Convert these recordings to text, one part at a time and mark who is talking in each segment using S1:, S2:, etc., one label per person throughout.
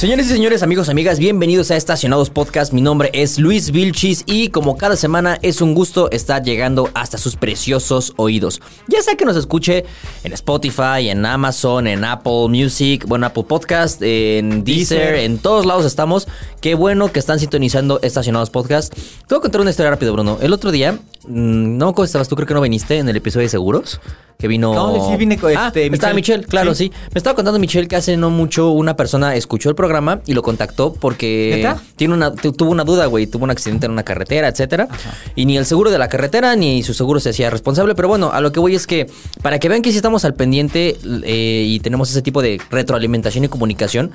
S1: Señores y señores, amigos, amigas, bienvenidos a Estacionados Podcast. Mi nombre es Luis Vilchis y como cada semana es un gusto estar llegando hasta sus preciosos oídos. Ya sea que nos escuche en Spotify, en Amazon, en Apple Music, bueno, Apple Podcast, en Deezer, en todos lados estamos. Qué bueno que están sintonizando Estacionados Podcast. Te voy a contar una historia rápida, Bruno. El otro día, mm, no, ¿cómo estabas tú? Creo que no viniste en el episodio de seguros. Que vino.
S2: No, sí vine con
S1: Ah,
S2: este,
S1: estaba
S2: Michelle.
S1: Michelle, claro, sí.
S2: Sí.
S1: Me estaba contando Michelle que hace no mucho una persona escuchó el programa y lo contactó porque
S2: ¿Neta?
S1: tiene una, tu- tuvo una duda, güey. Tuvo un accidente en una carretera, etcétera. Y ni el seguro de la carretera ni su seguro se hacía responsable. Pero bueno, a lo que voy es que para que vean que sí estamos al pendiente eh, y tenemos ese tipo de retroalimentación y comunicación.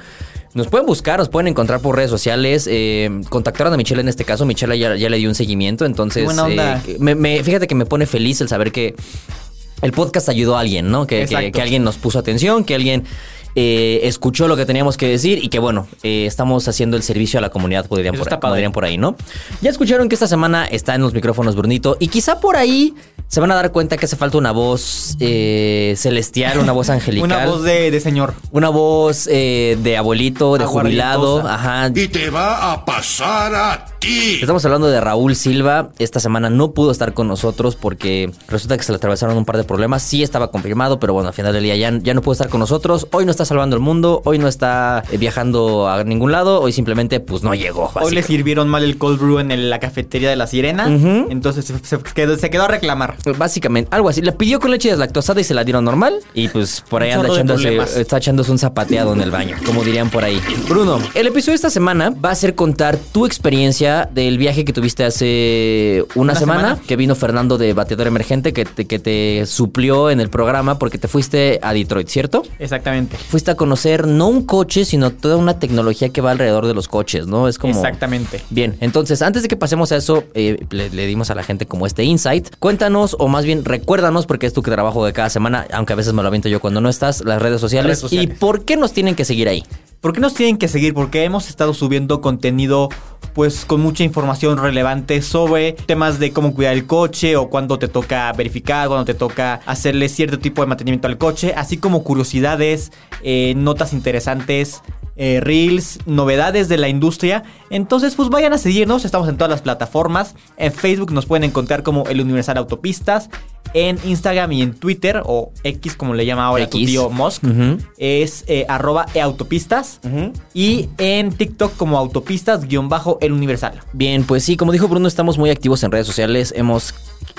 S1: Nos pueden buscar, nos pueden encontrar por redes sociales. eh, contactaron a Michelle en este caso. Michelle ya, ya le dio un seguimiento. Entonces,
S2: Qué buena onda.
S1: eh, me- me- fíjate que me pone feliz el saber que el podcast ayudó a alguien, ¿no? Que, que alguien nos puso atención, que alguien eh, escuchó lo que teníamos que decir y que bueno, eh, estamos haciendo el servicio a la comunidad, podrían por, dirían por ahí, ¿no? Ya escucharon que esta semana está en los micrófonos Brunito y quizá por ahí se van a dar cuenta que hace falta una voz eh, celestial, una voz angelical.
S2: Una voz de, de señor.
S1: Una voz eh, de abuelito, de jubilado, ajá.
S3: Y te va a pasar a ti.
S1: Estamos hablando de Raúl Silva. Esta semana no pudo estar con nosotros porque resulta que se le atravesaron un par de problemas. Sí estaba confirmado, pero bueno, al final del día ya, ya no pudo estar con nosotros. Hoy no está salvando el mundo, hoy no está eh, viajando a ningún lado, hoy simplemente pues no llegó.
S2: Hoy le sirvieron mal el cold brew en el- la cafetería de la sirena. Entonces se, se quedó, se quedó a reclamar.
S1: Básicamente, algo así. Le pidió con leche deslactosada y se la dieron normal. Y pues por ahí anda echándose, está echándose un zapateado en el baño, como dirían por ahí. Bruno, el episodio de esta semana va a ser contar tu experiencia del viaje que tuviste hace una,
S2: Una
S1: semana,
S2: semana.
S1: que vino Fernando de Bateador Emergente, que te, que te suplió en el programa porque te fuiste a Detroit, ¿cierto?
S2: Exactamente.
S1: Fuiste a conocer no un coche, sino toda una tecnología que va alrededor de los coches, ¿no? Es como...
S2: Exactamente.
S1: Bien, entonces antes de que pasemos a eso, eh, le, le dimos a la gente como este insight. Cuéntanos, o más bien recuérdanos, porque es tu trabajo de cada semana, aunque a veces me lo aviento yo cuando no estás, las redes sociales.
S2: Redes sociales.
S1: ¿Y por qué nos tienen que seguir ahí?
S2: ¿Por qué nos tienen que seguir? Porque hemos estado subiendo contenido pues con mucha información relevante sobre temas de cómo cuidar el coche o cuándo te toca verificar, cuándo te toca hacerle cierto tipo de mantenimiento al coche, así como curiosidades, eh, notas interesantes, eh, reels, novedades de la industria. Entonces pues vayan a seguirnos, estamos en todas las plataformas. En Facebook nos pueden encontrar como El Universal Autopistas. En Instagram y en Twitter, o X como le llama ahora tu
S1: X.
S2: tío Musk, es eh, arroba eautopistas. Y en TikTok como autopistas guion bajo el universal.
S1: Bien, pues sí, como dijo Bruno, estamos muy activos en redes sociales. Hemos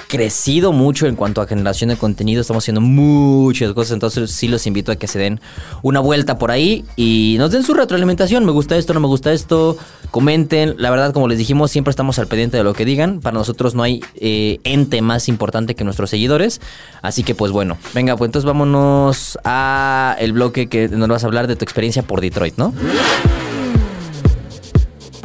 S1: crecido mucho en cuanto a generación de contenido. Estamos haciendo muchas cosas. Entonces sí los invito a que se den una vuelta por ahí y nos den su retroalimentación. Me gusta esto, no me gusta esto. Comenten. La verdad, como les dijimos, siempre estamos al pendiente de lo que digan. Para nosotros no hay eh, ente más importante que nuestros seguidores. Así que pues bueno. Venga, pues entonces vámonos a el bloque que nos vas a hablar de tu experiencia por Detroit, ¿no?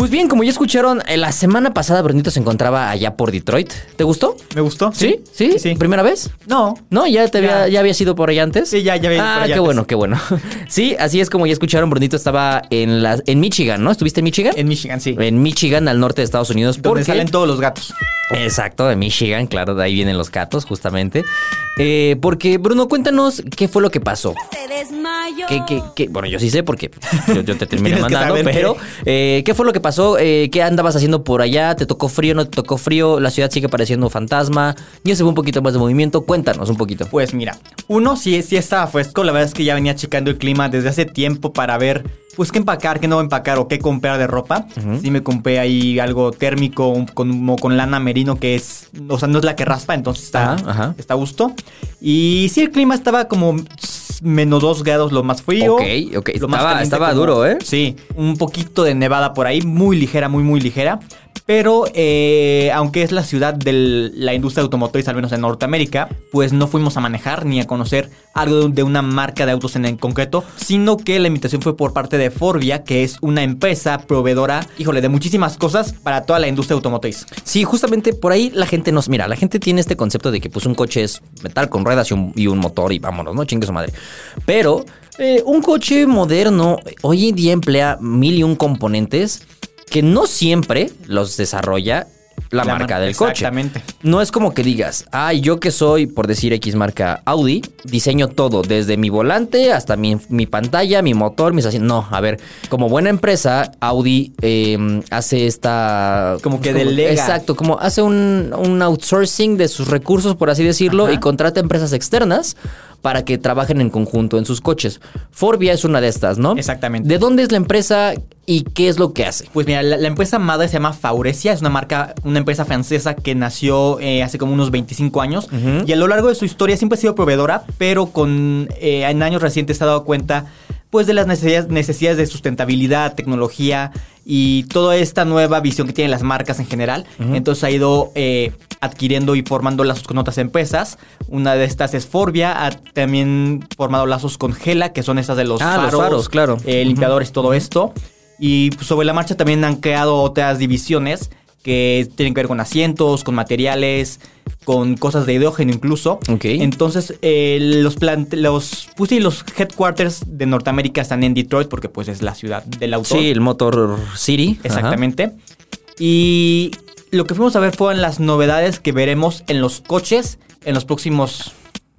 S1: Pues bien, como ya escucharon, eh, la semana pasada Brunito se encontraba allá por Detroit. ¿Te gustó?
S2: ¿Me gustó?
S1: ¿Sí? ¿Sí?
S2: Sí.
S1: ¿Primera vez?
S2: No.
S1: ¿No? ¿Ya, te
S2: Ya.
S1: había, ya habías ido por allá antes?
S2: Sí, ya- ya había ido
S1: Ah,
S2: por allá
S1: qué
S2: antes.
S1: bueno, qué bueno. Sí, así es como ya escucharon, Brunito estaba en, la, en Michigan, ¿no? ¿Estuviste en Michigan?
S2: En Michigan, sí.
S1: En Michigan, al norte de Estados Unidos.
S2: Donde
S1: porque-
S2: salen todos los gatos.
S1: Exacto, de Michigan, claro, de ahí vienen los gatos, justamente. Eh, porque, Bruno, cuéntanos qué fue lo que pasó.
S4: Se desmayó.
S1: ¿Qué, qué, qué? Bueno, yo sí sé porque yo, yo te terminé mandando, pero
S2: qué.
S1: eh, ¿qué fue lo que pasó? Eh, ¿Qué andabas haciendo por allá? ¿Te tocó frío? ¿No te tocó frío? ¿La ciudad sigue pareciendo fantasma? ¿Ya se ve un poquito más de movimiento? Cuéntanos un poquito.
S2: Pues mira, uno sí, sí estaba fresco. La verdad es que ya venía checando el clima desde hace tiempo para ver, pues, qué empacar, qué no empacar o qué comprar de ropa. Sí me compré ahí algo térmico como con lana merino que es, o sea, no es la que raspa, entonces está, está a gusto. Y sí, el clima estaba como menos 2 grados lo más frío.
S1: Ok, ok.
S2: Lo más
S1: Estaba- estaba
S2: como-
S1: duro, ¿eh?
S2: Sí, un poquito de nevada por ahí, muy ligera, muy, muy ligera. Pero eh, aunque es la ciudad de la industria automotriz, al menos en Norteamérica, pues no fuimos a manejar ni a conocer algo de una marca de autos en, en concreto, sino que la invitación fue por parte de Forvia, que es una empresa proveedora, híjole, de muchísimas cosas para toda la industria automotriz.
S1: Sí, justamente por ahí la gente nos... Mira, la gente tiene este concepto de que pues un coche es metal con ruedas y un, motor y vámonos, ¿no? Chingue su madre. Pero eh, un coche moderno hoy en día emplea mil y un componentes que no siempre los desarrolla la,
S2: La
S1: marca
S2: mar-
S1: del coche.
S2: exactamente.
S1: No es como que digas, ay, yo que soy, por decir X marca Audi, diseño todo, desde mi volante hasta mi, mi pantalla, mi motor, mis asientos. No, a ver, como buena empresa, Audi eh, hace esta...
S2: Como que
S1: pues,
S2: delega.
S1: Exacto, como hace un, un outsourcing de sus recursos, por así decirlo,
S2: Ajá.
S1: y contrata empresas externas para que trabajen en conjunto en sus coches. Forbia es una de estas, ¿no?
S2: Exactamente.
S1: ¿De dónde es la empresa y qué es lo que hace?
S2: Pues mira, la, la empresa madre se llama Faurecia, es una marca, una empresa francesa que nació eh, hace como unos 25 años y a lo largo de su historia siempre ha sido proveedora, pero con eh, en años recientes se ha dado cuenta pues de las necesidades, necesidades de sustentabilidad, tecnología y toda esta nueva visión que tienen las marcas en general. Entonces ha ido eh, adquiriendo y formando lazos con otras empresas. Una de estas es Forbia, ha también formado lazos con Gela, que son estas de los
S1: Ah, los
S2: faros,
S1: claro.
S2: eh, limpiadores, todo esto. Y pues, sobre la marcha también han creado otras divisiones que tienen que ver con asientos, con materiales, con cosas de hidrógeno incluso.
S1: Ok.
S2: Entonces, eh, los, plant los, pues sí, los headquarters de Norteamérica están en Detroit porque pues es la ciudad del autor.
S1: Sí, el Motor City. Ajá.
S2: Exactamente. Y lo que fuimos a ver fueron las novedades que veremos en los coches en los próximos,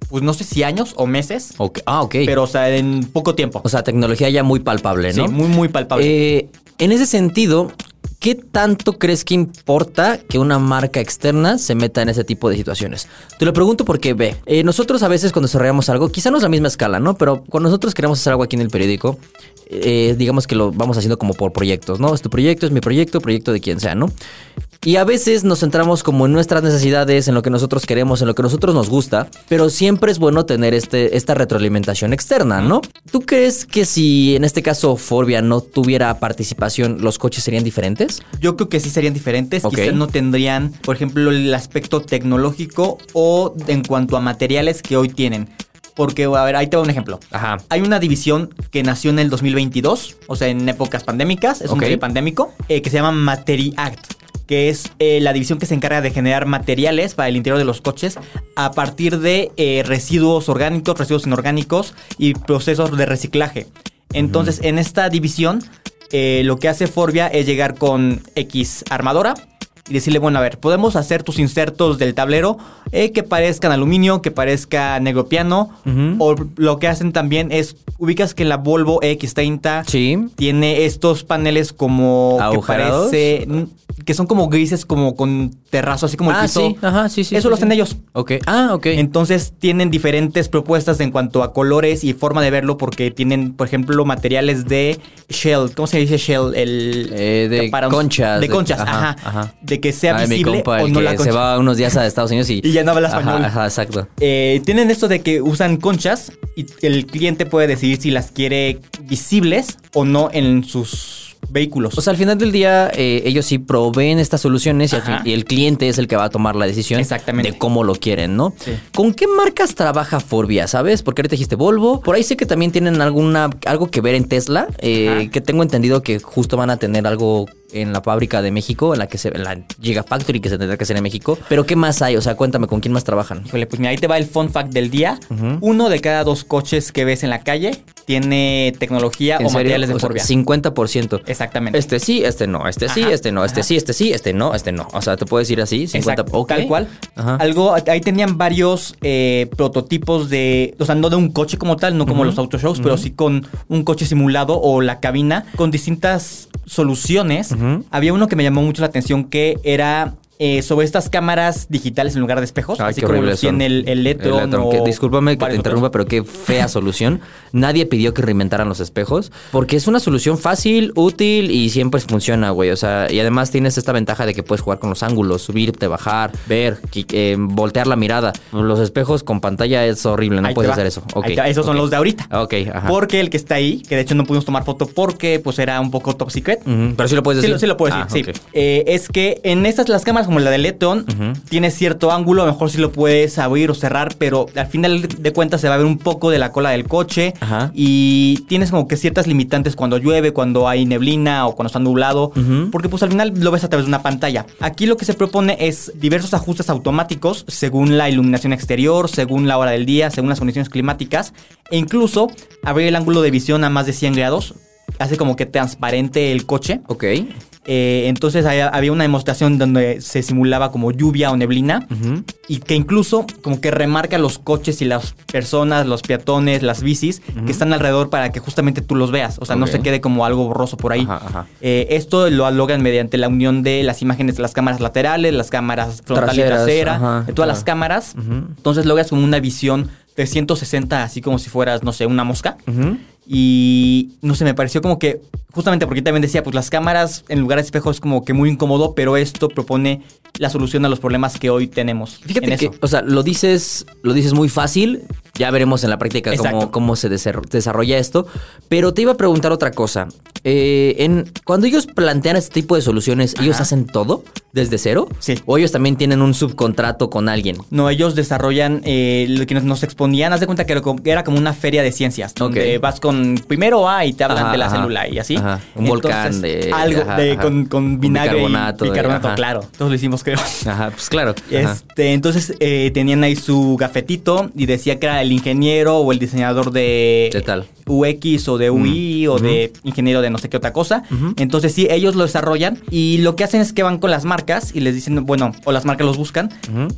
S2: pues no sé si años o meses,
S1: Ok, Ah, ok.
S2: pero o sea, en poco tiempo.
S1: o sea, tecnología ya muy palpable, ¿no?
S2: sí, muy, muy palpable.
S1: Eh, en ese sentido, ¿qué tanto crees que importa que una marca externa se meta en ese tipo de situaciones? Te lo pregunto porque, ve, eh, nosotros a veces cuando desarrollamos algo, quizá no es la misma escala, ¿no? Pero cuando nosotros queremos hacer algo aquí en el periódico, eh, digamos que lo vamos haciendo como por proyectos, ¿no? Es tu proyecto, es mi proyecto, proyecto de quien sea, ¿no? Y a veces nos centramos como en nuestras necesidades, en lo que nosotros queremos, en lo que nosotros nos gusta, pero siempre es bueno tener este, esta retroalimentación externa, ¿no? ¿Tú crees que si en este caso Forbia no tuviera participación, los coches serían diferentes?
S2: Yo creo que sí serían diferentes.
S1: Ok.
S2: Quizás no tendrían, por ejemplo, el aspecto tecnológico o en cuanto a materiales que hoy tienen. Porque, a ver, ahí te va un ejemplo.
S1: Ajá.
S2: Hay una división que nació en el 2022, o sea, en épocas pandémicas, es un
S1: Ok.
S2: periodo pandémico, eh, que se llama Materi Act, que es eh, la división que se encarga de generar materiales para el interior de los coches a partir de eh, residuos orgánicos, residuos inorgánicos y procesos de reciclaje. Entonces, en esta división, eh, lo que hace Forbia es llegar con X armadora y decirle, bueno, a ver, podemos hacer tus insertos del tablero eh, que parezcan aluminio, que parezca negro piano, o lo que hacen también es, ubicas que la Volvo X30
S1: Sí.
S2: tiene estos paneles como que
S1: ¿Agujerados?
S2: parece que son como grises como con terrazo así como el
S1: Ah,
S2: piso.
S1: sí, ajá, sí, sí.
S2: Eso
S1: sí,
S2: lo
S1: sí.
S2: hacen ellos.
S1: Ok. Ah, ok.
S2: Entonces tienen diferentes propuestas en cuanto a colores y forma de verlo porque tienen, por ejemplo, materiales de shell. ¿Cómo se dice shell? El
S1: Eh, de
S2: que
S1: conchas.
S2: De conchas, ajá,
S1: ajá.
S2: De que sea
S1: Ay, mi
S2: visible
S1: compa,
S2: o
S1: el
S2: no
S1: que
S2: la
S1: se va unos días a Estados Unidos y...
S2: Y ya no habla
S1: Ajá,
S2: español.
S1: Ajá, exacto.
S2: Eh, tienen esto de que usan conchas y el cliente puede decidir si las quiere visibles o no en sus vehículos.
S1: O sea, al final del día, eh, ellos sí proveen estas soluciones y, al
S2: Ajá.
S1: fin- y el cliente es el que va a tomar la decisión
S2: Exactamente.
S1: de cómo lo quieren, ¿no?
S2: Sí.
S1: ¿Con qué marcas trabaja Forbia, sabes? Porque ahorita dijiste Volvo. Por ahí sé que también tienen alguna algo que ver en Tesla, eh,
S2: Ajá.
S1: que tengo entendido que justo van a tener algo en la fábrica de México, en la que se, en la Gigafactory que se tendrá que hacer en México. Pero ¿qué más hay? O sea, cuéntame, ¿con quién más trabajan?
S2: Híjole, pues mira, ahí te va el fun fact del día. Uno de cada dos coches que ves en la calle tiene tecnología
S1: ¿En
S2: o
S1: serio?
S2: materiales de
S1: O sea,
S2: Forbia.
S1: 50%.
S2: Exactamente.
S1: Este sí, este no, este sí, este no, este
S2: ajá.
S1: sí, este sí, este no, este no. O sea, te puedes ir así, 50,
S2: Exacto,
S1: ok.
S2: tal cual.
S1: Ajá.
S2: Algo, ahí tenían varios eh, prototipos de, o sea, no de un coche como tal, no como los autoshows, pero sí con un coche simulado o la cabina con distintas soluciones. Había uno que me llamó mucho la atención que era eh, sobre estas cámaras digitales en lugar de espejos,
S1: Ay,
S2: así como los tiene el, el Electron
S1: que discúlpame que te interrumpa,
S2: otros.
S1: pero qué fea solución. Nadie pidió que reinventaran los espejos porque es una solución fácil, útil y siempre funciona, güey. O sea, y además tienes esta ventaja de que puedes jugar con los ángulos, subirte, bajar, ver, eh, voltear la mirada. Los espejos con pantalla es horrible, no
S2: Ahí
S1: puedes hacer eso.
S2: Esos son los de ahorita.
S1: Ok, ajá.
S2: Porque el que está ahí, que de hecho no pudimos tomar foto porque pues era un poco top secret.
S1: Pero sí lo puedes
S2: Sí
S1: decir.
S2: lo, sí lo puedo decir,
S1: Ah,
S2: sí.
S1: ok.
S2: Eh, es que en estas, las cámaras como la de Leton, tiene cierto ángulo, a lo mejor sí lo puedes abrir o cerrar, pero al final de cuentas se va a ver un poco de la cola del coche.
S1: Ajá.
S2: Y tienes como que ciertas limitantes cuando llueve, cuando hay neblina o cuando está nublado, porque pues al final lo ves a través de una pantalla. Aquí lo que se propone es diversos ajustes automáticos según la iluminación exterior, según la hora del día, según las condiciones climáticas, e incluso abrir el ángulo de visión a más de 100 grados. Hace como que transparente el coche.
S1: Ok.
S2: Eh, entonces hay- había una demostración donde se simulaba como lluvia o neblina y que incluso como que remarca los coches y las personas, los peatones, las bicis que están alrededor para que justamente tú los veas. O sea, no se quede como algo borroso por ahí.
S1: Ajá, ajá.
S2: Eh, esto lo logran mediante la unión de las imágenes de las cámaras laterales, las cámaras frontal
S1: Traseras,
S2: y trasera,
S1: ajá,
S2: de todas las cámaras. Entonces logras como una visión 360, así como si fueras, no sé, una mosca. Y no sé, me pareció como que, justamente porque también decía, pues las cámaras en lugar de espejo es como que muy incómodo, pero esto propone la solución a los problemas que hoy tenemos.
S1: Fíjate
S2: en
S1: que,
S2: eso.
S1: o sea, lo dices, lo dices muy fácil. Ya veremos en la práctica cómo, cómo se desarrolla esto. Pero te iba a preguntar otra cosa. Eh, en, cuando ellos plantean este tipo de soluciones, ¿ellos
S2: Ajá.
S1: hacen todo desde cero?
S2: Sí.
S1: ¿O ellos también tienen un subcontrato con alguien?
S2: No, ellos desarrollan eh, lo que nos- nos exponían. Haz de cuenta que era como- una feria de ciencias. Donde vas con primero A y te hablan
S1: Ajá,
S2: de la
S1: ajá.
S2: célula y así.
S1: Ajá. Un volcán de-
S2: Algo de, con, vinagre
S1: bicarbonato
S2: y
S1: de-
S2: bicarbonato, claro. Todos lo hicimos, creo.
S1: Ajá, pues claro.
S2: Este, entonces eh, tenían ahí su gafetito y decía que era el ingeniero o el diseñador de,
S1: ¿Qué tal?
S2: UX o de UI o de ingeniero de no sé qué otra cosa. Entonces sí, ellos lo desarrollan y lo que hacen es que van con las marcas y les dicen, bueno, o las marcas los buscan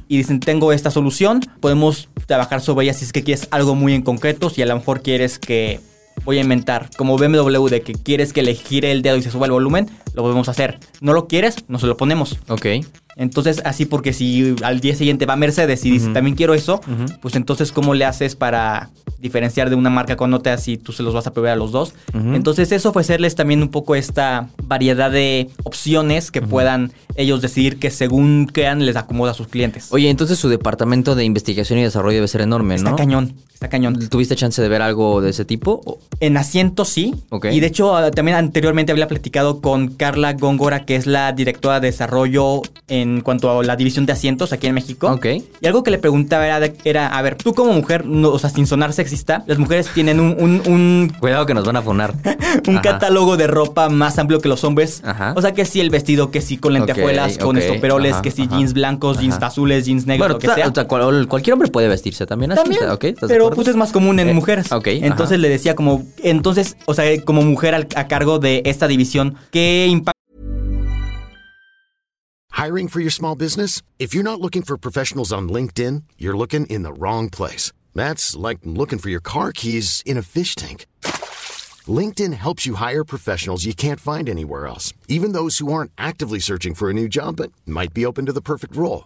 S2: y dicen, tengo esta solución, podemos trabajar sobre ella si es que quieres algo muy en concreto, si a lo mejor quieres que... Voy a inventar, como BMW, de que quieres que le gire el dedo y se suba el volumen, lo podemos hacer. ¿No lo quieres? No se lo ponemos.
S1: Ok.
S2: Entonces, así porque si al día siguiente va Mercedes y dice, también quiero eso, pues entonces, ¿cómo le haces para diferenciar de una marca con otra si tú se los vas a proveer a los dos? Entonces, eso ofrecerles también un poco esta variedad de opciones que puedan ellos decidir que según crean les acomoda a sus clientes.
S1: Oye, entonces su departamento de investigación y desarrollo debe ser enorme,
S2: está
S1: ¿no?
S2: cañón, está cañón.
S1: ¿Tuviste chance de ver algo de ese tipo?
S2: En asientos sí.
S1: Ok.
S2: Y de hecho, ah, también anteriormente había platicado con Carla Góngora, que es la directora de desarrollo en cuanto a la división de asientos aquí en México.
S1: Ok.
S2: Y algo que le preguntaba era, era a ver, tú como mujer, no, o sea, sin sonar sexista, las mujeres tienen un, un, un,
S1: Cuidado que nos van a fonar.
S2: un
S1: Ajá.
S2: catálogo de ropa más amplio que los hombres.
S1: Ajá.
S2: O sea, que sí el vestido, que sí con lentejuelas, con
S1: ajá,
S2: que sí jeans blancos, jeans azules, jeans negros,
S1: Bueno,
S2: lo que
S1: ta-
S2: sea.
S1: o sea, cual- cualquier hombre puede vestirse también así.
S2: También,
S1: ¿ok? ¿Estás de
S2: pero pues es más común en
S1: Eh,
S2: mujeres.
S1: ok, ajá.
S2: Entonces le decía como, entonces, o sea, como mujer al- a cargo de esta división, ¿qué impacto
S4: Hiring for your small business? If you're not looking for professionals on LinkedIn, you're looking in the wrong place. That's like looking for your car keys in a fish tank. LinkedIn helps you hire professionals you can't find anywhere else, even those who aren't actively searching for a new job but might be open to the perfect role.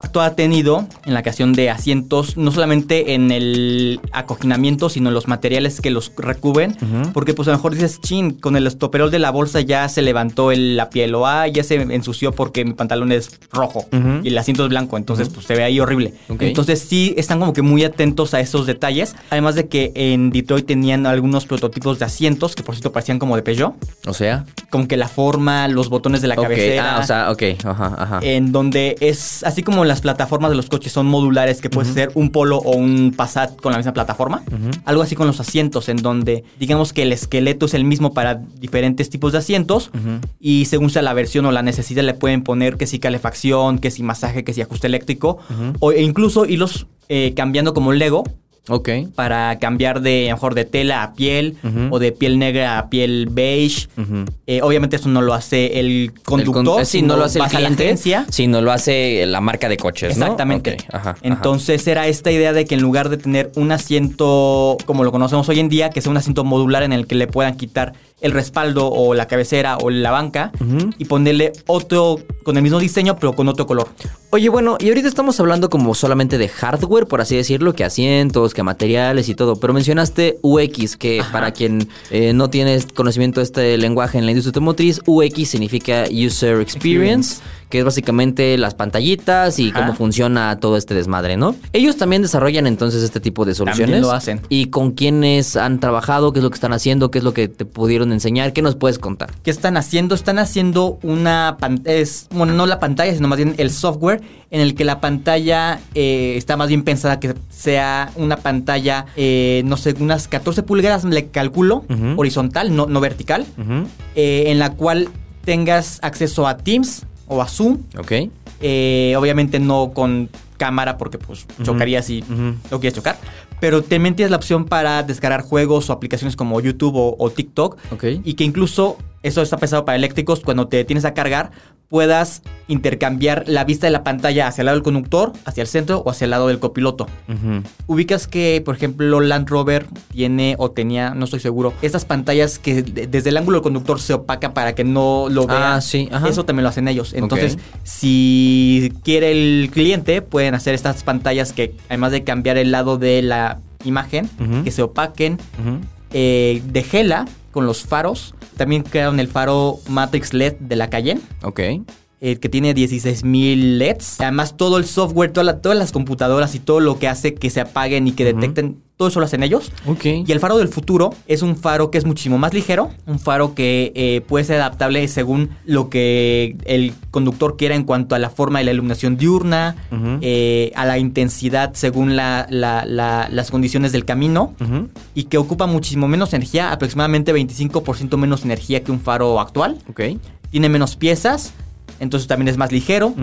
S2: Ha tenido en la creación de asientos, no solamente en el acoginamiento, sino en los materiales que los recubren? Porque pues a lo mejor dices, chin, con el estoperol de la bolsa ya se levantó el- la piel o ah, ya se ensució porque mi pantalón es rojo y el asiento es blanco, entonces pues se ve ahí horrible. Entonces sí están como que muy atentos a esos detalles. Además de que en Detroit tenían algunos prototipos de asientos que por cierto parecían como de Peugeot.
S1: O sea.
S2: Como que la forma, los botones de la
S1: ok,
S2: cabecera.
S1: Ah, o sea, ok. Ajá, ajá.
S2: En donde es así como las plataformas de los coches son modulares, que puede ser un Polo o un Passat con la misma plataforma. Algo así con los asientos, en donde digamos que el esqueleto es el mismo para diferentes tipos de asientos. Y según sea la versión o la necesidad, le pueden poner que si calefacción, que si masaje, que si ajuste eléctrico. O e incluso irlos eh, cambiando como Lego
S1: ok.
S2: para cambiar de mejor de tela a piel o de piel negra a piel beige. Eh, obviamente eso no lo hace el
S1: El
S2: conductor.
S1: con- eh, sí, no lo hace el cliente, sino lo hace la marca de coches.
S2: Exactamente.
S1: Ajá, ajá.
S2: Entonces era esta idea de que en lugar de tener un asiento como lo conocemos hoy en día, que sea un asiento modular en el que le puedan quitar el respaldo o la cabecera o la banca y ponerle otro con el mismo diseño pero con otro color.
S1: Oye, bueno, y ahorita estamos hablando como solamente de hardware, por así decirlo, que asientos, que materiales y todo, pero mencionaste UX, que para quien eh, no tiene conocimiento de este lenguaje en la industria automotriz, UX significa User Experience, que es básicamente las pantallitas y
S2: Ajá.
S1: cómo funciona todo este desmadre, ¿no? Ellos también desarrollan entonces este tipo de soluciones.
S2: lo hacen.
S1: ¿Y con quiénes han trabajado? ¿Qué es lo que están haciendo? ¿Qué es lo que te pudieron enseñar? ¿Qué nos puedes contar?
S2: ¿Qué están haciendo? Están haciendo una pantalla, bueno, no la pantalla, sino más bien el software en el que la pantalla eh, está más bien pensada que sea una pantalla, eh, no sé, unas 14 pulgadas, le calculo, horizontal, no, no vertical, eh, en la cual tengas acceso a Teams o a Zoom.
S1: Ok.
S2: Eh, obviamente no con cámara porque pues chocarías si
S1: ujú.
S2: lo quieres chocar. Pero también tienes la opción para descargar juegos o aplicaciones como YouTube o, o TikTok.
S1: Ok.
S2: Y que incluso, eso está pensado para eléctricos, cuando te tienes a cargar, puedas intercambiar la vista de la pantalla hacia el lado del conductor, hacia el centro o hacia el lado del copiloto. Ubicas que, por ejemplo, Land Rover tiene o tenía, no estoy seguro, estas pantallas que de- desde el ángulo del conductor se opaca para que no lo vea.
S1: Ah, sí, ajá.
S2: Eso también lo hacen ellos. Entonces, si quiere el cliente, pueden hacer estas pantallas que, además de cambiar el lado de la imagen, que se opaquen, eh, de Gela con los faros. También crearon el faro Matrix LED de la Cayenne
S1: Ok.
S2: eh, que tiene 16.000 LEDs. Además, todo el software, toda la- todas las computadoras y todo lo que hace que se apaguen y que detecten, todo eso lo hacen ellos. Y el faro del futuro es un faro que es muchísimo más ligero, un faro que eh, puede ser adaptable según lo que el conductor quiera en cuanto a la forma de la iluminación diurna, eh, a la intensidad según la- la- la- las condiciones del camino y que ocupa muchísimo menos energía, aproximadamente 25% menos energía que un faro actual. Tiene menos piezas, entonces también es más ligero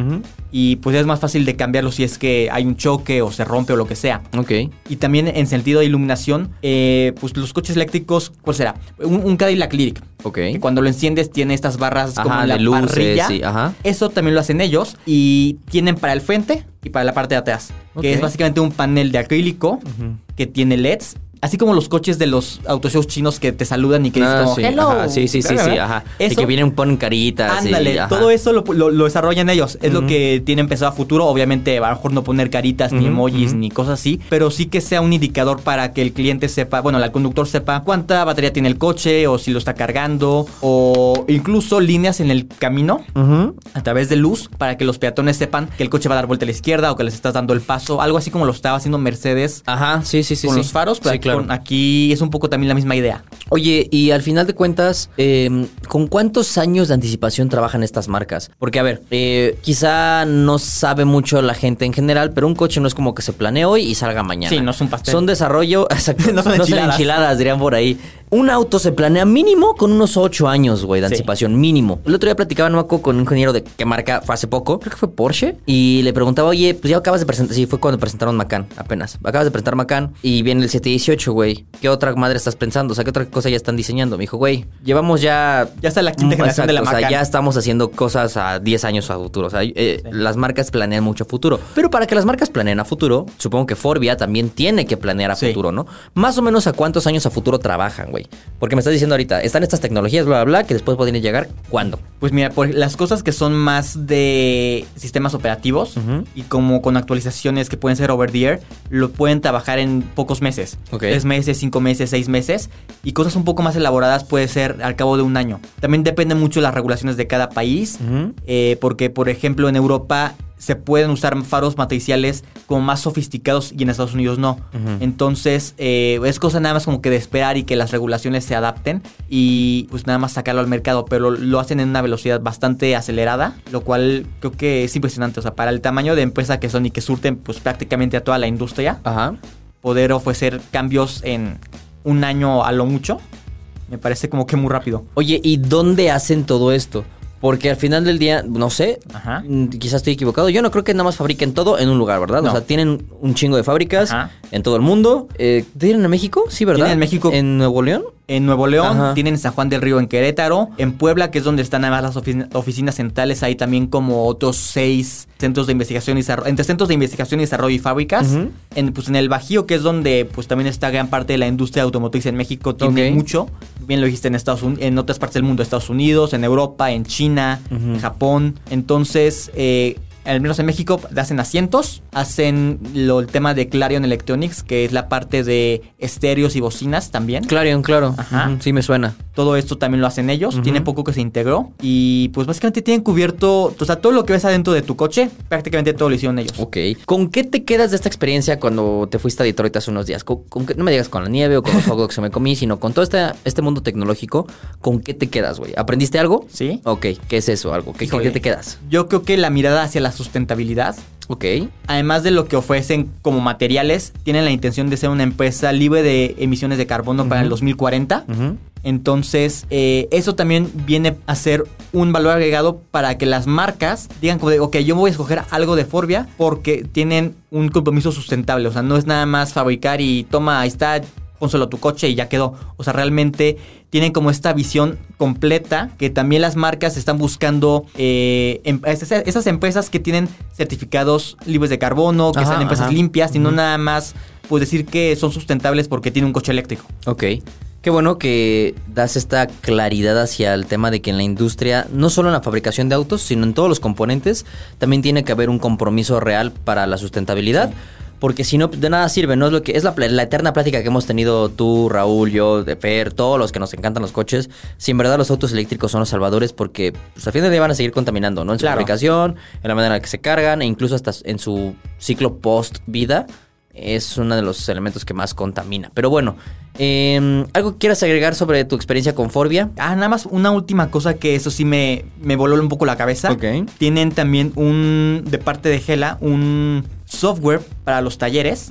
S2: y pues es más fácil de cambiarlo si es que hay un choque o se rompe o lo que sea.
S1: Ok.
S2: Y también en sentido de iluminación, eh, pues los coches eléctricos, ¿cuál será? Un, un Cadillac Lyric.
S1: Ok.
S2: Que cuando lo enciendes tiene estas barras
S1: Ajá,
S2: como en la
S1: de luces,
S2: parrilla.
S1: sí, ajá.
S2: Eso también lo hacen ellos y tienen para el frente y para la parte de atrás. Que es básicamente un panel de acrílico que tiene LEDs. Así como los coches de los autoshows chinos que te saludan y que
S1: Ah,
S2: como,
S1: sí,
S2: hello.
S1: ajá, sí, sí, sí, sí, ajá. y que vienen, ponen caritas. y-
S2: Ándale,
S1: ajá.
S2: todo eso lo, lo- lo desarrollan ellos. Es lo que tienen pensado a futuro. Obviamente, a lo mejor no poner caritas, ni emojis, ni cosas así. Pero sí que sea un indicador para que el cliente sepa, bueno, el conductor sepa cuánta batería tiene el coche, o si lo está cargando, o incluso líneas en el camino a través de luz para que los peatones sepan que el coche va a dar vuelta a la izquierda o que les estás dando el paso. Algo así como lo estaba haciendo Mercedes
S1: Ajá, sí, sí, sí.
S2: con
S1: sí.
S2: los faros.
S1: Sí,
S2: aquí,
S1: claro.
S2: con- aquí es un poco también la misma idea.
S1: Oye, y al final de cuentas, eh, ¿con cuántos años de anticipación trabajan estas marcas? Porque, a ver, eh, quizá no sabe mucho la gente en general, pero un coche no es como que se planee hoy y salga mañana.
S2: Sí, no es un pastel.
S1: Son desarrollo, exacto,
S2: No son enchiladas.
S1: enchiladas, dirían por ahí. Un auto se planea mínimo con unos 8 años, güey, de
S2: Sí.
S1: anticipación, mínimo. El otro día platicaba, me acuerdo, con un ingeniero de qué marca fue hace poco, creo que fue Porsche, y le preguntaba, oye, pues ya acabas de presentar, sí, fue cuando presentaron Macan, apenas. Acabas de presentar Macan y viene el 718, güey. ¿Qué otra madre estás pensando? O sea, ¿qué otra cosa ya están diseñando? Me dijo, güey, llevamos ya...
S2: Ya está la quinta
S1: Mm,
S2: generación de la
S1: o sea,
S2: Macan.
S1: ya estamos haciendo cosas a 10 años a futuro. O sea, eh, las marcas planean mucho a futuro. Pero para que las marcas planeen a futuro, supongo que Forbia también tiene que planear a
S2: Sí.
S1: futuro, ¿no? Más o menos a cuántos años a futuro trabajan, güey. Porque me estás diciendo ahorita, están estas tecnologías, bla, bla, bla, que después podrían llegar. ¿Cuándo?
S2: Pues mira, por las cosas que son más de sistemas operativos y como con actualizaciones que pueden ser over the air, lo pueden trabajar en pocos meses. Tres meses, cinco meses, seis meses. Y cosas un poco más elaboradas puede ser al cabo de un año. También depende mucho de las regulaciones de cada país. Eh, porque, por ejemplo, en Europa se pueden usar faros matriciales como más sofisticados y en Estados Unidos no. Entonces, eh, es cosa nada más como que de esperar y que las regulaciones se adapten y pues nada más sacarlo al mercado, pero lo hacen en una velocidad bastante acelerada, lo cual creo que es impresionante. O sea, para el tamaño de empresa que son y que surten pues prácticamente a toda la industria,
S1: Ajá.
S2: poder ofrecer cambios en un año a lo mucho, me parece como que muy rápido.
S1: Oye, ¿y dónde hacen todo esto? Porque al final del día, no sé,
S2: Ajá.
S1: mm, quizás estoy equivocado. Yo no creo que nada más fabriquen todo en un lugar, ¿verdad?
S2: No.
S1: O sea, tienen un chingo de fábricas
S2: Ajá.
S1: en todo el mundo. Eh, ¿Tienen en México? Sí, ¿verdad?
S2: Tienen en México.
S1: ¿En Nuevo León?
S2: En Nuevo León,
S1: Ajá.
S2: tienen en San Juan del Río, en Querétaro, en Puebla, que es donde están además las ofici- oficinas centrales, hay también como otros seis centros de investigación y desarrollo, entre centros de investigación y desarrollo y fábricas. En, pues en el Bajío, que es donde pues también está gran parte de la industria automotriz en México, tiene mucho. Bien lo dijiste en Estados Unidos, en otras partes del mundo, Estados Unidos, en Europa, en China, en Japón. Entonces, eh, al menos en México hacen asientos, hacen lo, el tema de Clarion Electronics, que es la parte de estéreos y bocinas también.
S1: Clarion, claro.
S2: Ajá.
S1: Sí me suena.
S2: Todo esto también lo hacen ellos.
S1: Ujú.
S2: Tiene poco que se integró. Y pues básicamente tienen cubierto, o sea, todo lo que ves adentro de tu coche, prácticamente todo lo hicieron ellos.
S1: Ok. ¿Con qué te quedas de esta experiencia cuando te fuiste a Detroit hace unos días? ¿Con, con qué- no me digas con la nieve o con los dogs que me comí, sino con todo este, este mundo tecnológico. ¿Con qué te quedas, güey? ¿Aprendiste algo?
S2: Sí.
S1: Ok. ¿Qué es eso? ¿Algo? ¿Qué, con qué te quedas?
S2: Yo creo que la mirada hacia la sustentabilidad
S1: Ok.
S2: Además de lo que ofrecen como materiales, tienen la intención de ser una empresa libre de emisiones de carbono para el 2040.
S1: Ujú.
S2: Entonces, eh, eso también viene a ser un valor agregado para que las marcas digan como de, ok, yo voy a escoger algo de Forbia porque tienen un compromiso sustentable. O sea, no es nada más fabricar y toma, ahí está, pónselo a tu coche y ya quedó. O sea, realmente tienen como esta visión completa que también las marcas están buscando eh, em- esas, esas empresas que tienen certificados libres de carbono, que
S1: Ajá,
S2: sean empresas
S1: ajá.
S2: limpias y no nada más pues decir que son sustentables porque tienen un coche eléctrico.
S1: Ok. Qué bueno que das esta claridad hacia el tema de que en la industria, no solo en la fabricación de autos, sino en todos los componentes, también tiene que haber un compromiso real para la sustentabilidad. Porque si no, de nada sirve, ¿no? Es lo que es la, la eterna plática que hemos tenido tú, Raúl, yo, de Fer, todos los que nos encantan los coches. Si en verdad los autos eléctricos son los salvadores, porque pues, al fin del día van a seguir contaminando, ¿no? En su
S2: Claro.
S1: fabricación, en la manera en la que se cargan, e incluso hasta en su ciclo post-vida es uno de los elementos que más contamina. Pero bueno, eh, ¿algo que quieras agregar sobre tu experiencia con Forbia?
S2: Ah, nada más una última cosa que eso sí me, me voló un poco la cabeza.
S1: Ok.
S2: Tienen también un, de parte de Gela, un software para los talleres,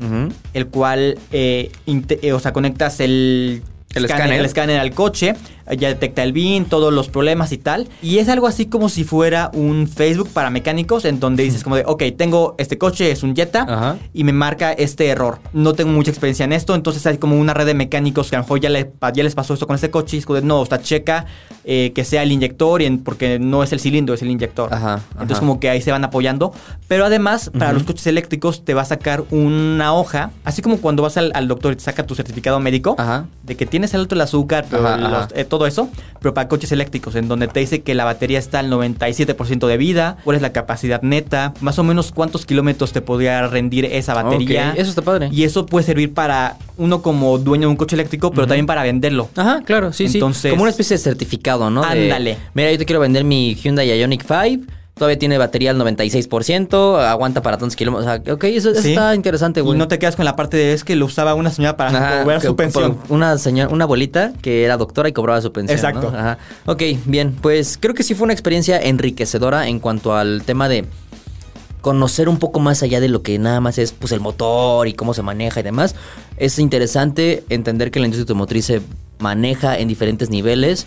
S2: el cual, eh, eh, o sea, conectas el,
S1: El escáner.
S2: el escáner al coche, ya detecta el BIN, todos los problemas y tal. Y es algo así como si fuera un Facebook para mecánicos, en donde dices como de, ok, tengo este coche, es un Jetta,
S1: Ajá.
S2: y me marca este error. No tengo mucha experiencia en esto, entonces hay como una red de mecánicos que a lo mejor ya, le, ya les pasó esto con este coche y es como de, no, está checa eh, que sea el inyector y en- porque no es el cilindro, es el inyector.
S1: Ajá,
S2: Entonces
S1: ajá.
S2: como que ahí se van apoyando. Pero además, para los coches eléctricos te va a sacar una hoja, así como cuando vas al, al doctor y te saca tu certificado médico,
S1: Ajá.
S2: de que tienes alto el azúcar, pero los- eh, todo eso, pero para coches eléctricos, en donde te dice que la batería está al 97% de vida, cuál es la capacidad neta, más o menos cuántos kilómetros te podría rendir esa batería.
S1: Eso está padre.
S2: Y eso puede servir para uno como dueño de un coche eléctrico, pero también para venderlo.
S1: Ajá, claro, sí,
S2: Entonces-
S1: sí. Como una especie de certificado, ¿no? De,
S2: Ándale.
S1: mira, yo te quiero vender mi Hyundai Ioniq 5. Todavía tiene batería al 96%, aguanta para tantos kilómetros. O sea, ok, eso, eso
S2: Sí.
S1: está interesante, güey.
S2: Y no te quedas con la parte de es que lo usaba una señora para
S1: Ajá,
S2: cobrar
S1: que-
S2: su pensión.
S1: Una señora, una abuelita que era doctora y cobraba su pensión.
S2: Exacto.
S1: ¿no? Ajá. Ok, bien. Pues creo que sí fue una experiencia enriquecedora en cuanto al tema de conocer un poco más allá de lo que nada más es pues el motor y cómo se maneja y demás. Es interesante entender que la industria automotriz se maneja en diferentes niveles,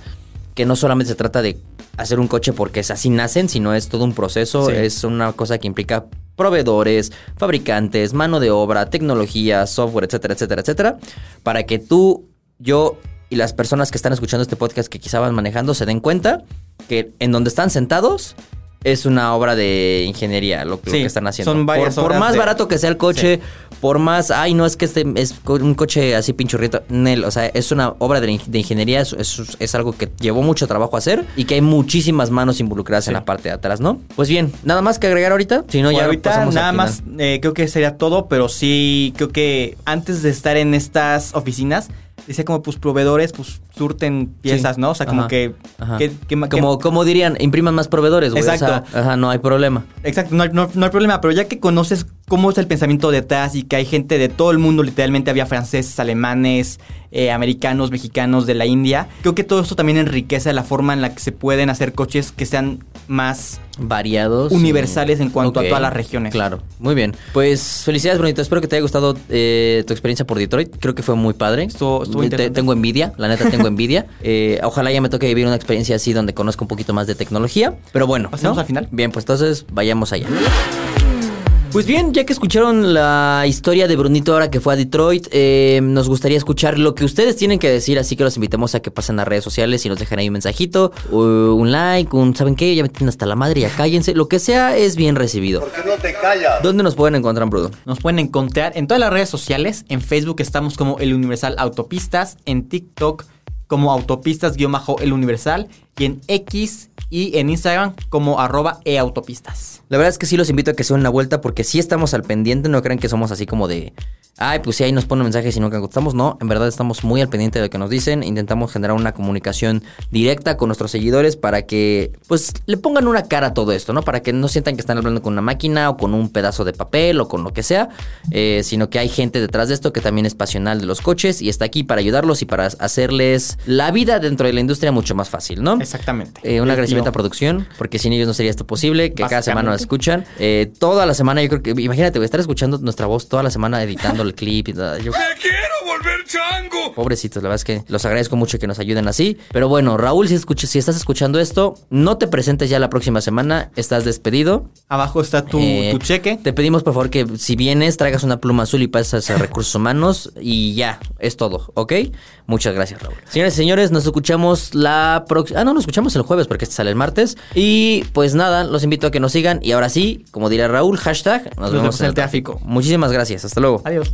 S1: que no solamente se trata de hacer un coche porque es así nacen, sino es todo un proceso,
S2: Sí.
S1: es una cosa que implica proveedores, fabricantes, mano de obra, tecnología, software, etcétera, etcétera, etcétera, para que tú, yo y las personas que están escuchando este podcast que quizá van manejando se den cuenta que en donde están sentados es una obra de ingeniería lo, que están haciendo.
S2: son varias
S1: por, más
S2: de-
S1: barato que sea el coche, por más, ay, no es que este es un coche así pinchurrito, Nel, o sea, es una obra de, in- de ingeniería, es, es- es algo que llevó mucho trabajo hacer y que hay muchísimas manos involucradas en la parte de atrás, ¿no? Pues bien, nada más que agregar ahorita, si no
S2: Por
S1: ya
S2: ahorita nada más eh, creo que sería todo, pero sí creo que antes de estar en estas oficinas, decía como pues proveedores pues surten piezas,
S1: Sí.
S2: ¿no? O sea, como
S1: Ajá.
S2: que,
S1: Ajá.
S2: que- que-
S1: como, como dirían, impriman más proveedores, güey. o sea,
S2: Exacto.
S1: ajá, no hay problema.
S2: Exacto, no, no- no hay problema, pero ya que conoces cómo es el pensamiento detrás y que hay gente de todo el mundo, literalmente había franceses, alemanes, eh, americanos, mexicanos de la India, creo que todo esto también enriquece la forma en la que se pueden hacer coches que sean más
S1: Variados. y-
S2: universales en cuanto a todas las regiones.
S1: Claro, muy bien. Pues felicidades, Bonito. Espero que te haya gustado eh, tu experiencia por Detroit. Creo que fue muy padre.
S2: Estuvo- estuvo
S1: Te- tengo envidia, la neta tengo envidia. Eh, ojalá ya me toque vivir una experiencia así donde conozca un poquito más de tecnología. Pero bueno.
S2: ¿Pasemos
S1: ¿no?
S2: al final?
S1: Bien, pues entonces vayamos allá. Pues bien, ya que escucharon la historia de Brunito ahora que fue a Detroit, eh, nos gustaría escuchar lo que ustedes tienen que decir, así que los invitamos a que pasen a redes sociales y nos dejen ahí un mensajito, un like, un ¿saben qué? Ya me tienen hasta la madre, ya cállense, lo que sea es bien recibido.
S5: ¿Por qué no te callas?
S1: ¿Dónde nos pueden encontrar, Bruno?
S2: Nos pueden encontrar en todas las redes sociales. En Facebook estamos como El Universal Autopistas. En TikTok como Autopistas-El Universal. Y en X y en Instagram como arroba eautopistas.
S1: La verdad es que sí los invito a que se den una vuelta porque sí estamos al pendiente, no crean que somos así como de, ay, pues sí, ahí nos ponen mensajes y nunca contestamos, no, en verdad estamos muy al pendiente de lo que nos dicen, intentamos generar una comunicación directa con nuestros seguidores para que, pues, le pongan una cara a todo esto, ¿no? Para que no sientan que están hablando con una máquina o con un pedazo de papel o con lo que sea, eh, sino que hay gente detrás de esto que también es pasional de los coches y está aquí para ayudarlos y para hacerles la vida dentro de la industria mucho más fácil, ¿no?
S2: Exactamente.
S1: Eh, un
S2: El
S1: agradecimiento
S2: tío.
S1: a producción, porque sin ellos no sería esto posible, que cada semana nos escuchan. Eh, toda la semana, yo creo que, imagínate, güey, estar escuchando nuestra voz toda la semana editando el clip. Y nada, yo,
S3: ¡Me quiero volver chango!
S1: Pobrecitos, la verdad es que los agradezco mucho que nos ayuden así. Pero bueno, Raúl, si, escuchas, si estás escuchando esto, no te presentes ya la próxima semana, estás despedido.
S2: Abajo está tu,
S1: Eh,
S2: tu cheque.
S1: Te pedimos por favor que si vienes traigas una pluma azul y pasas a recursos humanos y ya, es todo, ¿ok? Muchas gracias, Raúl. Señores y señores, nos escuchamos la próxima... Ah, no, nos escuchamos el jueves porque este sale el martes. Y pues nada, los invito a que nos sigan. Y ahora sí, como diría Raúl, hashtag, nos,
S2: vemos en el
S1: tráfico. Muchísimas gracias, hasta luego.
S2: Adiós.